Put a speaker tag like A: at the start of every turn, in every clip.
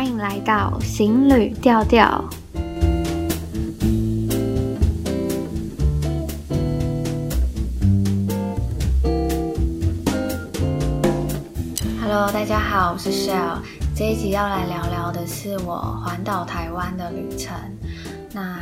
A: 欢迎来到行旅调调。Hello，大家好，我是 Shell。这一集要来聊聊的是我环岛台湾的旅程。那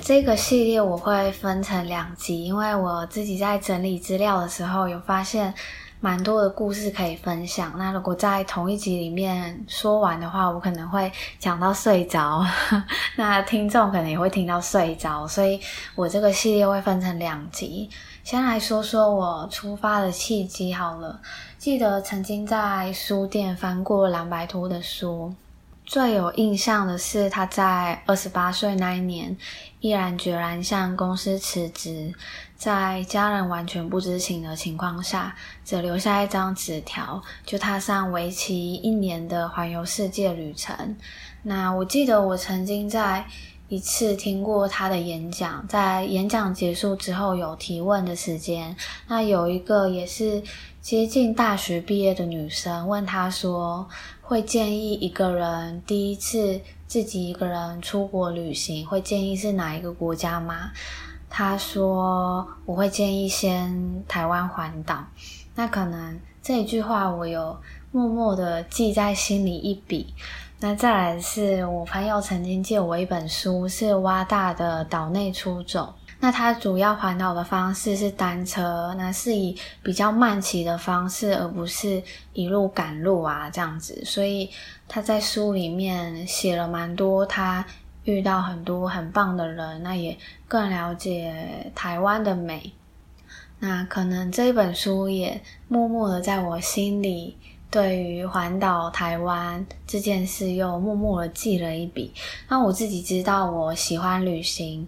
A: 这个系列我会分成两集，因为我自己在整理资料的时候有发现。蛮多的故事可以分享。那如果在同一集里面说完的话，我可能会讲到睡着，那听众可能也会听到睡着。所以我这个系列会分成两集。先来说说我出发的契机好了。记得曾经在书店翻过蓝白图的书，最有印象的是他在二十八岁那一年，毅然决然向公司辞职。在家人完全不知情的情况下，只留下一张纸条，就踏上为期一年的环游世界旅程。那我记得我曾经在一次听过他的演讲，在演讲结束之后有提问的时间，那有一个也是接近大学毕业的女生问他说：“会建议一个人第一次自己一个人出国旅行，会建议是哪一个国家吗？”他说：“我会建议先台湾环岛。”那可能这一句话我有默默的记在心里一笔。那再来是我朋友曾经借我一本书，是蛙大的《岛内出走》。那他主要环岛的方式是单车，那是以比较慢骑的方式，而不是一路赶路啊这样子。所以他在书里面写了蛮多他。遇到很多很棒的人，那也更了解台湾的美。那可能这本书也默默的在我心里，对于环岛台湾这件事又默默的记了一笔。那我自己知道我喜欢旅行，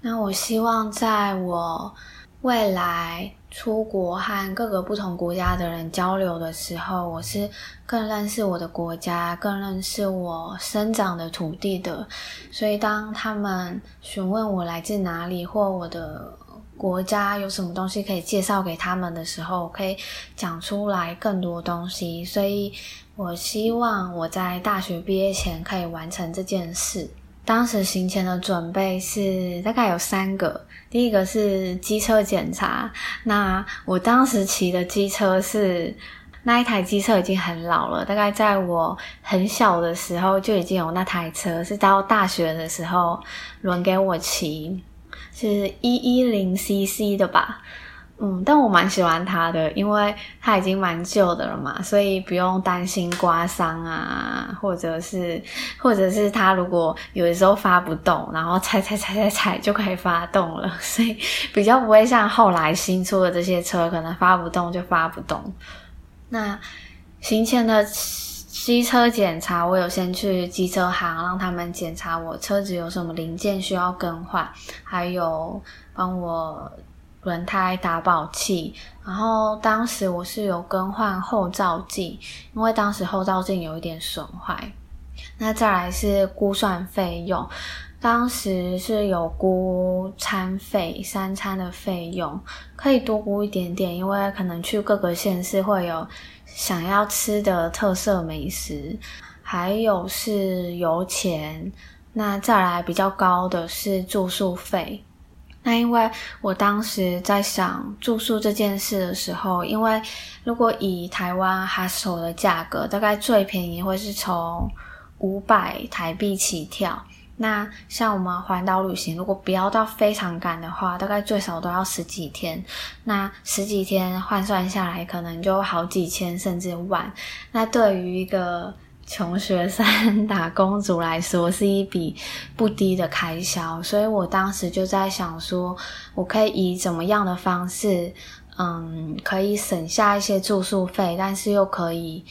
A: 那我希望在我未来。出国和各个不同国家的人交流的时候，我是更认识我的国家，更认识我生长的土地的。所以，当他们询问我来自哪里，或我的国家有什么东西可以介绍给他们的时候，我可以讲出来更多东西。所以我希望我在大学毕业前可以完成这件事。当时行前的准备是大概有三个，第一个是机车检查。那我当时骑的机车是那一台机车已经很老了，大概在我很小的时候就已经有那台车，是到大学的时候轮给我骑，是一一零 CC 的吧。嗯，但我蛮喜欢它的，因为它已经蛮旧的了嘛，所以不用担心刮伤啊，或者是，或者是它如果有的时候发不动，然后踩踩踩踩踩就可以发动了，所以比较不会像后来新出的这些车，可能发不动就发不动。那行前的机车检查，我有先去机车行让他们检查我车子有什么零件需要更换，还有帮我。轮胎打保器，然后当时我是有更换后照镜，因为当时后照镜有一点损坏。那再来是估算费用，当时是有估餐费，三餐的费用可以多估一点点，因为可能去各个县市会有想要吃的特色美食，还有是油钱。那再来比较高的是住宿费。那因为我当时在想住宿这件事的时候，因为如果以台湾 hostel 的价格，大概最便宜会是从五百台币起跳。那像我们环岛旅行，如果不要到非常赶的话，大概最少都要十几天。那十几天换算下来，可能就好几千甚至万。那对于一个穷学生、打工族来说是一笔不低的开销，所以我当时就在想说，我可以以怎么样的方式，嗯，可以省下一些住宿费，但是又可以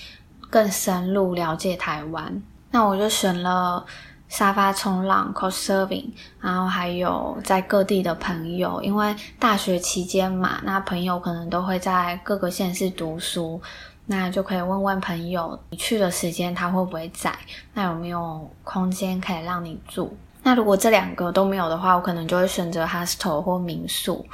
A: 更深入了解台湾。那我就选了沙发冲浪 cost serving，然后还有在各地的朋友，因为大学期间嘛，那朋友可能都会在各个县市读书。那就可以问问朋友，你去的时间他会不会在？那有没有空间可以让你住？那如果这两个都没有的话，我可能就会选择 hostel 或民宿。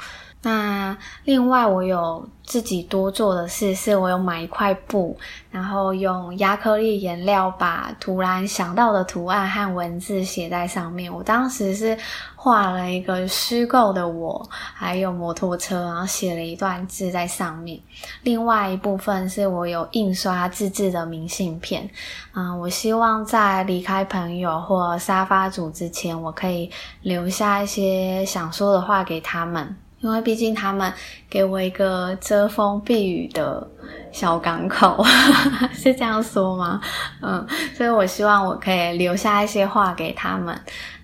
A: 那另外，我有自己多做的事，是我有买一块布，然后用亚克力颜料把突然想到的图案和文字写在上面。我当时是画了一个虚构的我，还有摩托车，然后写了一段字在上面。另外一部分是我有印刷自制的明信片，嗯，我希望在离开朋友或沙发组之前，我可以留下一些想说的话给他们。因为毕竟他们给我一个遮风避雨的小港口，是这样说吗？嗯，所以我希望我可以留下一些话给他们。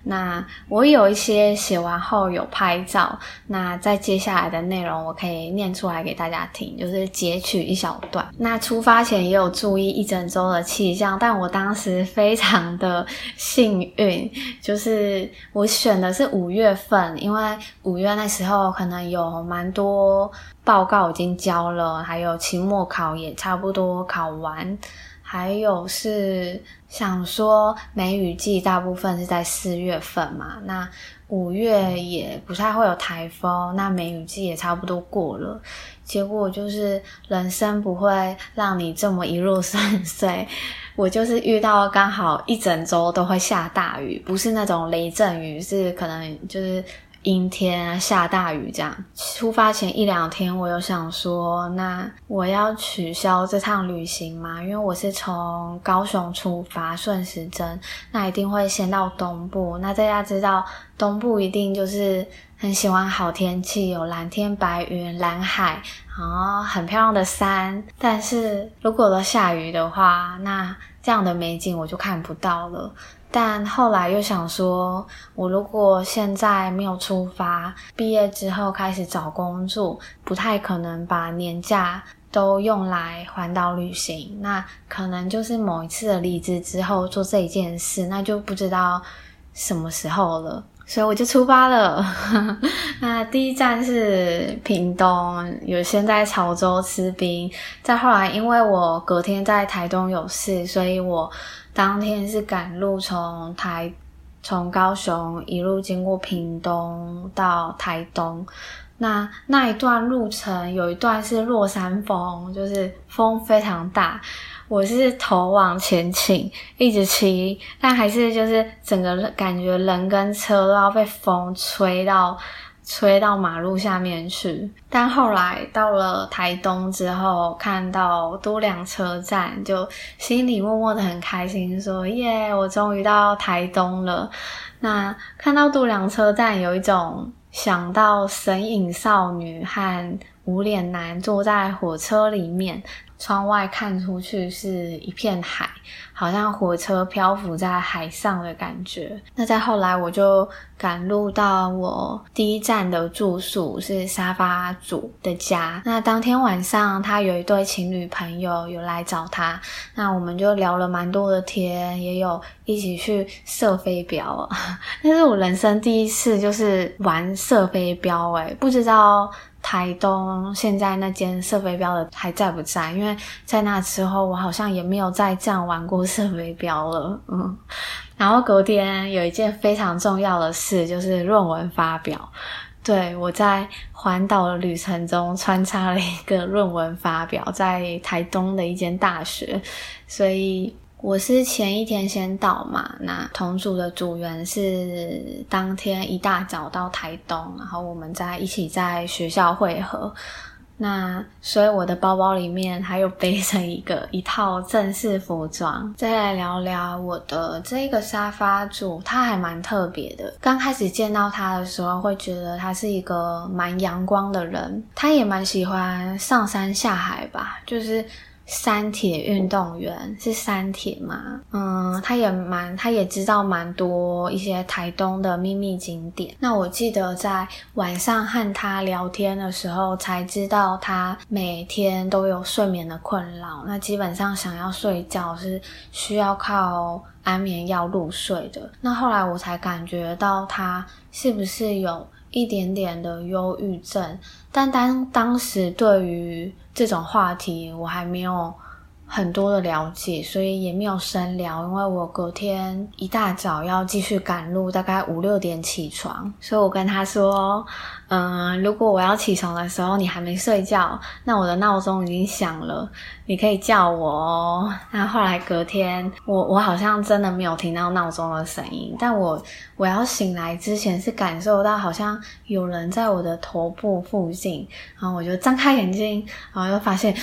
A: 那我有一些写完后有拍照，那在接下来的内容我可以念出来给大家听，就是截取一小段。那出发前也有注意一整周的气象，但我当时非常的幸运，就是我选的是五月份，因为五月那时候可能有蛮多报告已经交了，还有期末考也差不多考完。还有是想说梅雨季大部分是在四月份嘛，那五月也不太会有台风，那梅雨季也差不多过了。结果就是人生不会让你这么一路顺遂，我就是遇到刚好一整周都会下大雨，不是那种雷阵雨，是可能就是。阴天啊，下大雨这样。出发前一两天，我有想说，那我要取消这趟旅行吗？因为我是从高雄出发，顺时针，那一定会先到东部。那大家知道，东部一定就是很喜欢好天气，有蓝天白云、蓝海，然后很漂亮的山。但是如果都下雨的话，那这样的美景我就看不到了。但后来又想说，我如果现在没有出发，毕业之后开始找工作，不太可能把年假都用来环岛旅行。那可能就是某一次的离职之后做这一件事，那就不知道什么时候了。所以我就出发了。那第一站是屏东，有先在潮州吃冰。再后来，因为我隔天在台东有事，所以我。当天是赶路，从台从高雄一路经过屏东到台东，那那一段路程有一段是落山风，就是风非常大，我是头往前倾，一直骑，但还是就是整个感觉人跟车都要被风吹到。吹到马路下面去，但后来到了台东之后，看到都良车站，就心里默默的很开心，说：“耶，我终于到台东了。”那看到都良车站，有一种想到神隐少女和无脸男坐在火车里面。窗外看出去是一片海，好像火车漂浮在海上的感觉。那再后来，我就赶路到我第一站的住宿是沙发主的家。那当天晚上，他有一对情侣朋友有来找他，那我们就聊了蛮多的天，也有一起去射飞镖。那是我人生第一次就是玩射飞镖，诶，不知道。台东现在那间射飞镖的还在不在？因为在那之后，我好像也没有再这样玩过射飞镖了。嗯，然后隔天有一件非常重要的事，就是论文发表。对，我在环岛的旅程中穿插了一个论文发表，在台东的一间大学，所以。我是前一天先到嘛，那同组的组员是当天一大早到台东，然后我们在一起在学校会合。那所以我的包包里面还有背着一个一套正式服装。再来聊聊我的这个沙发主，他还蛮特别的。刚开始见到他的时候，会觉得他是一个蛮阳光的人，他也蛮喜欢上山下海吧，就是。三铁运动员是三铁吗？嗯，他也蛮，他也知道蛮多一些台东的秘密景点。那我记得在晚上和他聊天的时候，才知道他每天都有睡眠的困扰。那基本上想要睡觉是需要靠安眠药入睡的。那后来我才感觉到他是不是有一点点的忧郁症，但当当时对于这种话题，我还没有很多的了解，所以也没有深聊，因为我隔天一大早要继续赶路，大概五六点起床，所以我跟他说，嗯，如果我要起床的时候你还没睡觉，那我的闹钟已经响了，你可以叫我哦。那后来隔天，我我好像真的没有听到闹钟的声音，但我我要醒来之前是感受到好像有人在我的头部附近，然后我就张开眼睛，然后又发现。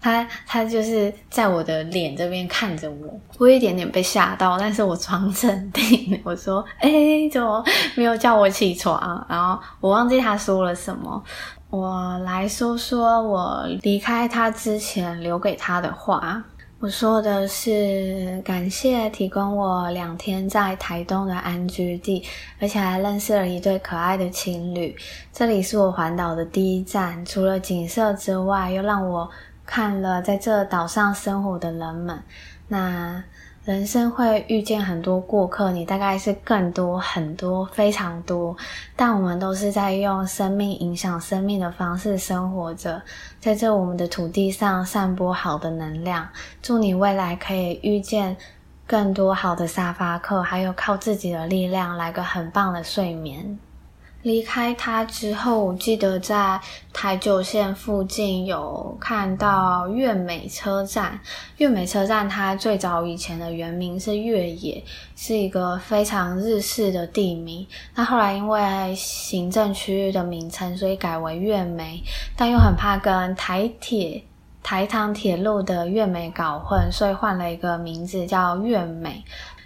A: 他他就是在我的脸这边看着我，我一点点被吓到，但是我装镇定，我说：“欸，怎么没有叫我起床？”然后我忘记他说了什么，我来说说我离开他之前留给他的话。我说的是感谢提供我两天在台东的安居地，而且还认识了一对可爱的情侣。这里是我环岛的第一站，除了景色之外，又让我。看了在这岛上生活的人们，那人生会遇见很多过客，你大概是更多、很多、非常多，但我们都是在用生命影响生命的方式生活着，在这我们的土地上散播好的能量。祝你未来可以遇见更多好的沙发客，还有靠自己的力量来个很棒的睡眠。离开他之后，我记得在台九线附近有看到月美车站。月美车站它最早以前的原名是月野，是一个非常日式的地名。那后来因为行政区域的名称，所以改为月美，但又很怕跟台铁、台糖铁路的月美搞混，所以换了一个名字叫月美。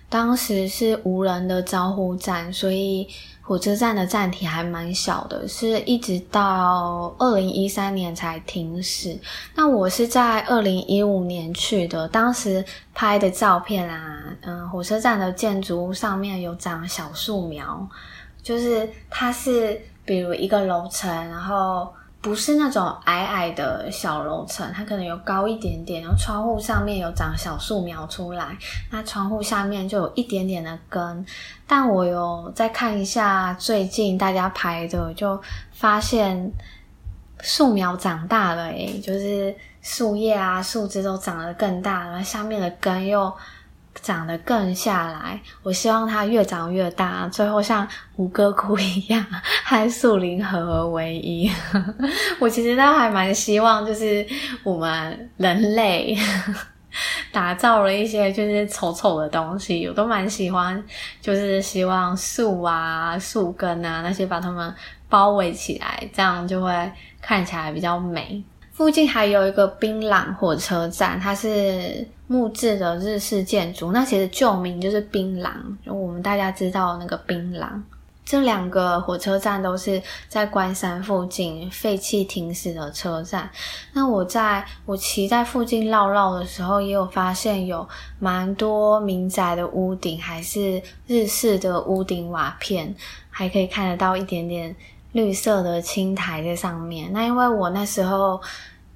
A: 当时是无人的招呼站，所以。火车站的站体还蛮小的，是一直到二零一三年才停驶。那我是在二零一五年去的，当时拍的照片啊，嗯，火车站的建筑物上面有长小树苗，就是它是比如一个楼层，然后。不是那种矮矮的小楼层，它可能有高一点点，然后窗户上面有长小树苗出来，那窗户下面就有一点点的根。但我有再看一下最近大家拍的，就发现树苗长大了，诶，就是树叶啊、树枝都长得更大，然后下面的根又。长得更下来，我希望它越长越大，最后像吴哥窟一样 和树林合而为一。我其实倒还蛮希望，就是我们人类 打造了一些就是丑丑的东西，我都蛮喜欢，就是希望树啊、树根啊那些把它们包围起来，这样就会看起来比较美。附近还有一个槟榔火车站，它是木质的日式建筑。那其实旧名就是槟榔，就我们大家知道那个槟榔。这两个火车站都是在关山附近废弃停驶的车站。那我在我骑在附近绕绕的时候，也有发现有蛮多民宅的屋顶还是日式的屋顶瓦片，还可以看得到一点点。绿色的青苔在上面，那因为我那时候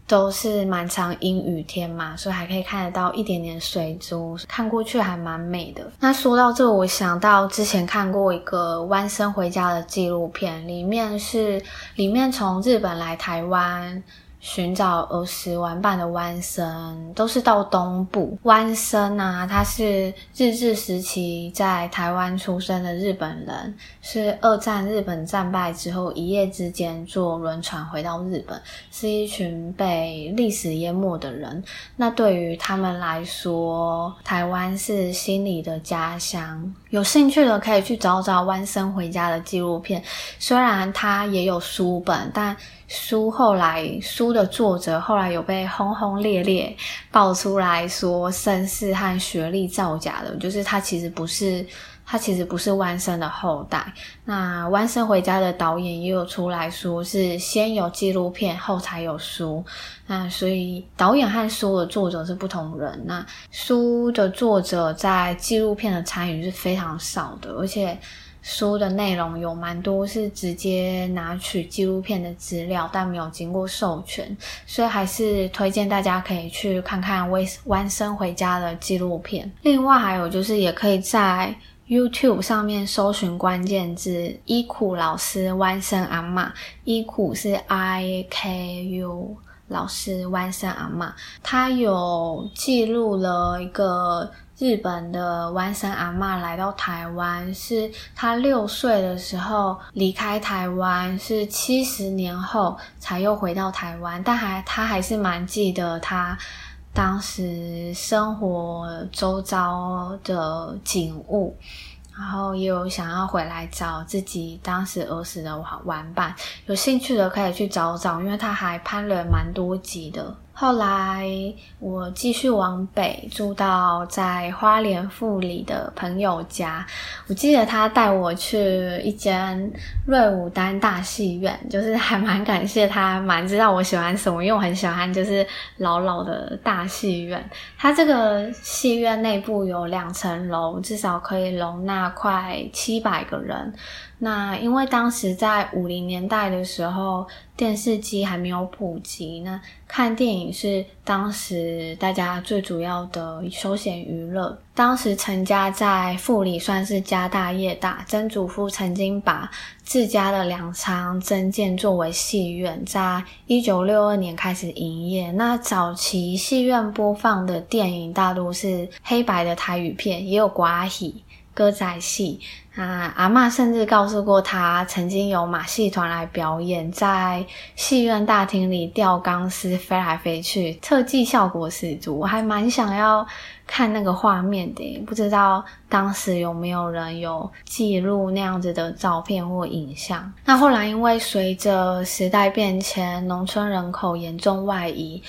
A: 都是蛮常阴雨天嘛，所以还可以看得到一点点水珠，看过去还蛮美的。那说到这，我想到之前看过一个弯身回家的纪录片，里面是里面从日本来台湾。寻找儿时玩伴的湾生，都是到东部。湾生啊，他是日治时期在台湾出生的日本人，是二战日本战败之后一夜之间坐轮船回到日本，是一群被历史淹没的人。那对于他们来说，台湾是心里的家乡。有兴趣的可以去找找湾生回家的纪录片，虽然他也有书本，但。书后来，书的作者后来有被轰轰烈烈爆出来说身世和学历造假的，就是他其实不是，他其实不是湾生的后代。那湾生回家的导演也有出来说，是先有纪录片后才有书。那所以导演和书的作者是不同人。那书的作者在纪录片的参与是非常少的，而且。书的内容有蛮多是直接拿取纪录片的资料，但没有经过授权，所以还是推荐大家可以去看看《湾生回家》的纪录片。另外还有就是，也可以在 YouTube 上面搜寻关键字“伊苦老师湾生阿嬷”，伊苦是 I K U 老师湾生阿嬷，他有记录了一个日本的湾生阿嬷来到台湾，是他六岁的时候离开台湾，是七十年后才又回到台湾，但还他还是蛮记得他当时生活周遭的景物。然后也有想要回来找自己当时儿时的玩玩伴，有兴趣的可以去找找，因为他还拍了蛮多集的。后来我继续往北，住到在花莲富里的朋友家。我记得他带我去一间瑞武丹大戏院，就是还蛮感谢他，蛮知道我喜欢什么，因为我很喜欢就是老老的大戏院。他这个戏院内部有两层楼，至少可以容纳快七百个人。那因为当时在五零年代的时候，电视机还没有普及，那看电影是当时大家最主要的休闲娱乐。当时陈家在富里算是家大业大，曾祖父曾经把自家的粮仓增建作为戏院，在一九六二年开始营业。那早期戏院播放的电影大多是黑白的台语片，也有歌戏、歌仔戏。啊，阿嬷甚至告诉过他，曾经有马戏团来表演，在戏院大厅里吊钢丝飞来飞去，特技效果十足，我还蛮想要看那个画面的。不知道当时有没有人有记录那样子的照片或影像？那后来因为随着时代变迁，农村人口严重外移。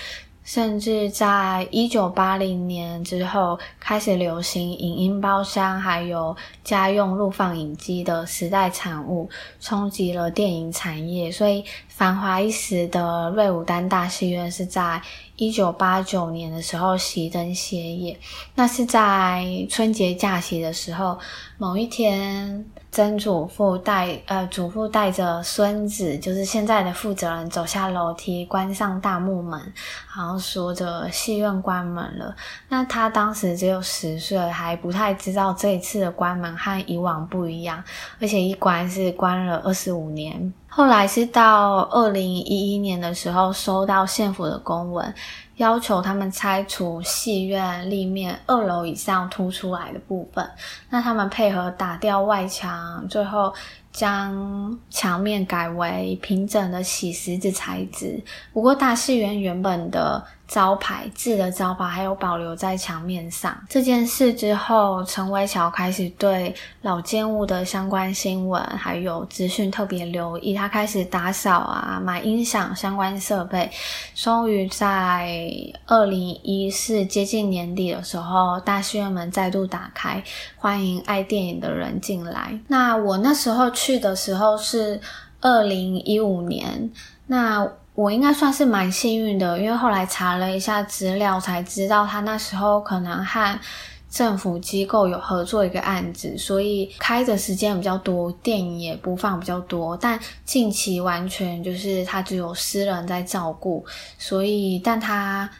A: 甚至在一九八零年之后，开始流行影音包厢，还有家用录放影机的时代产物，冲击了电影产业。所以，繁华一时的瑞武丹大戏院是在一九八九年的时候熄灯歇业。那是在春节假期的时候，某一天。曾祖父带呃，祖父带着孙子，就是现在的负责人，走下楼梯，关上大木门，然后说着戏院关门了。那他当时只有十岁，还不太知道这一次的关门和以往不一样，而且一关是关了二十五年。后来是到二零一一年的时候，收到县府的公文。要求他们拆除戏院立面二楼以上凸出来的部分，那他们配合打掉外墙，最后将墙面改为平整的洗石子材质。不过大戏院原本的。招牌字的招牌还有保留在墙面上。这件事之后，陈伟桥开始对老建物的相关新闻还有资讯特别留意。他开始打扫啊，买音响相关设备。终于在二零一四接近年底的时候，大戏院门再度打开，欢迎爱电影的人进来。那我那时候去的时候是二零一五年。那我应该算是蛮幸运的，因为后来查了一下资料，才知道他那时候可能和政府机构有合作一个案子，所以开的时间比较多，电影也播放比较多。但近期完全就是他只有私人在照顾，所以但他。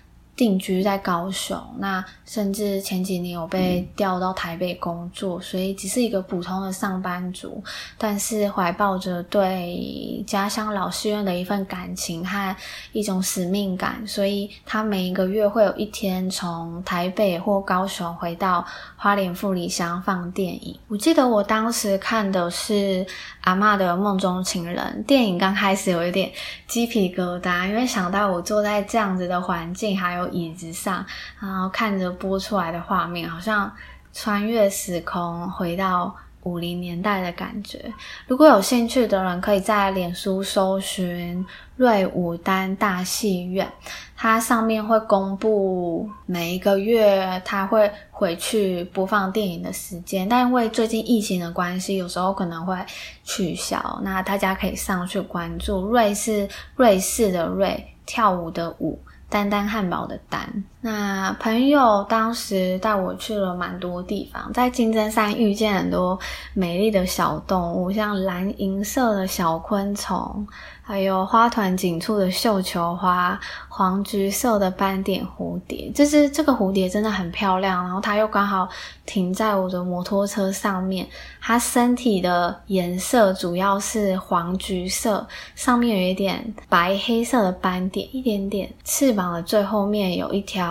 A: 定居在高雄，那甚至前几年有被调到台北工作，所以只是一个普通的上班族，但是怀抱着对家乡老戏院的一份感情和一种使命感，所以他每一个月会有一天从台北或高雄回到花莲富里乡放电影。我记得我当时看的是阿嬷的梦中情人电影，刚开始有一点鸡皮疙瘩，因为想到我坐在这样子的环境，还有。椅子上，然后看着播出来的画面，好像穿越时空回到五零年代的感觉。如果有兴趣的人，可以在脸书搜寻瑞武丹大戏院，它上面会公布每一个月它会回去播放电影的时间。但因为最近疫情的关系，有时候可能会取消。那大家可以上去关注。瑞是瑞士的瑞，跳舞的舞。丹丹汉堡的丹，那朋友当时带我去了蛮多地方，在金针山遇见很多美丽的小动物，像蓝银色的小昆虫，还有花团锦簇的绣球花，黄橘色的斑点蝴蝶，就是这个蝴蝶真的很漂亮。然后它又刚好停在我的摩托车上面，它身体的颜色主要是黄橘色，上面有一点白黑色的斑点，一点点。翅膀的最后面有一条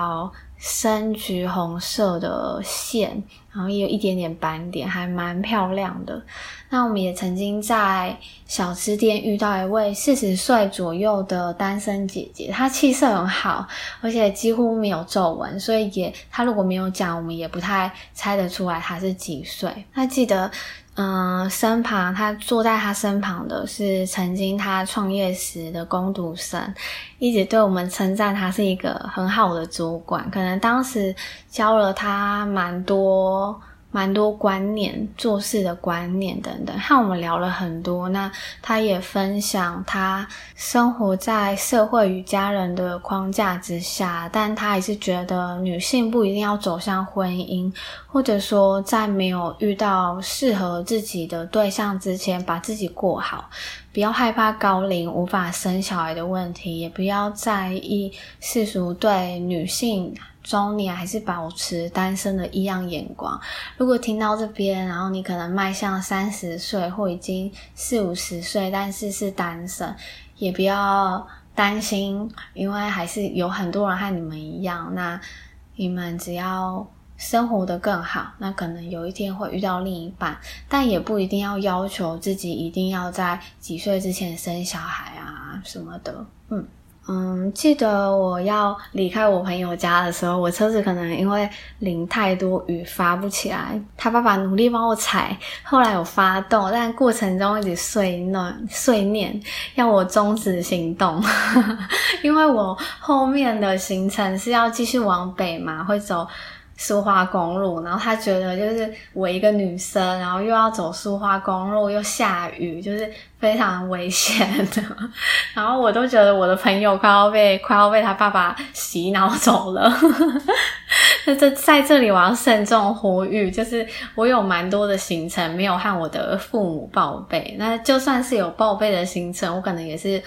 A: 深橘红色的线。然后也有一点点斑点，还蛮漂亮的。那我们也曾经在小吃店遇到一位四十岁左右的单身姐姐，她气色很好，而且几乎没有皱纹，所以也她如果没有讲，我们也不太猜得出来她是几岁。她记得。嗯、身旁他坐在他身旁的是曾经他创业时的工读生，一直对我们称赞他是一个很好的主管，可能当时教了他蛮多。蛮多观念、做事的观念等等，和我们聊了很多。那他也分享他生活在社会与家人的框架之下，但他还是觉得女性不一定要走向婚姻，或者说在没有遇到适合自己的对象之前，把自己过好，不要害怕高龄无法生小孩的问题，也不要在意世俗对女性。中年还是保持单身的异样眼光。如果听到这边，然后你可能迈向三十岁或已经四五十岁，但是是单身，也不要担心，因为还是有很多人和你们一样。那你们只要生活得更好，那可能有一天会遇到另一半，但也不一定要要求自己一定要在几岁之前生小孩啊什么的。嗯。嗯，记得我要离开我朋友家的时候，我车子可能因为淋太多雨发不起来，他爸爸努力帮我踩，后来有发动，但过程中一直碎念碎念，要我终止行动，因为我后面的行程是要继续往北嘛，会走。苏花公路，然后他觉得就是我一个女生，然后又要走苏花公路，又下雨，就是非常危险的。然后我都觉得我的朋友快要被快要被他爸爸洗脑走了。那这在这里我要慎重呼吁，就是我有蛮多的行程没有和我的父母报备。那就算是有报备的行程，我可能也是。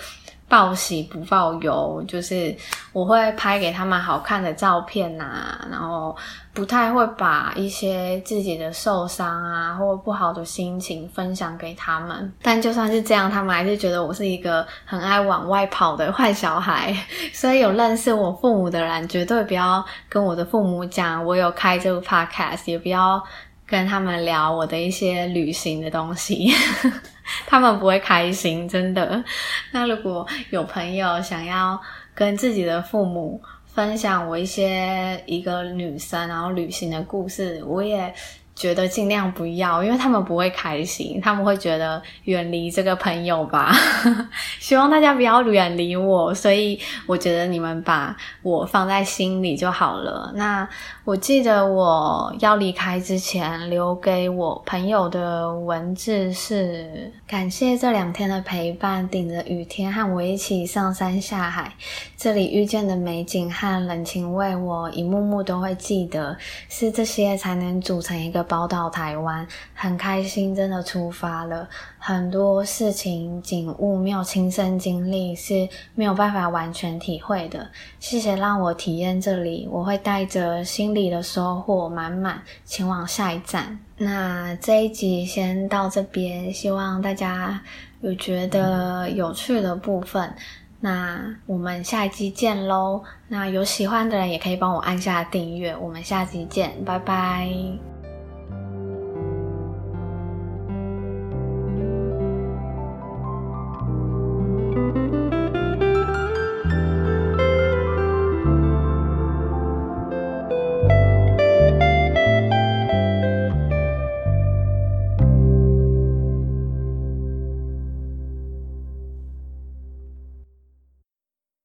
A: 报喜不报忧，就是我会拍给他们好看的照片呐、啊，然后不太会把一些自己的受伤啊或不好的心情分享给他们。但就算是这样，他们还是觉得我是一个很爱往外跑的坏小孩。所以有认识我父母的人，绝对不要跟我的父母讲我有开这个 podcast，也不要跟他们聊我的一些旅行的东西。他们不会开心，真的。那如果有朋友想要跟自己的父母分享我一些一个女生然后旅行的故事，我也。觉得尽量不要，因为他们不会开心，他们会觉得远离这个朋友吧。希望大家不要远离我，所以我觉得你们把我放在心里就好了。那我记得我要离开之前留给我朋友的文字是：感谢这两天的陪伴，顶着雨天和我一起上山下海，这里遇见的美景和人情味，我一幕幕都会记得。是这些才能组成一个。包到台湾，很开心，真的出发了。很多事情景物没有亲身经历是没有办法完全体会的。谢谢让我体验这里，我会带着心里的收获满满前往下一站。那这一集先到这边，希望大家有觉得有趣的部分。那我们下一集见喽！那有喜欢的人也可以帮我按下订阅。我们下集见，拜拜。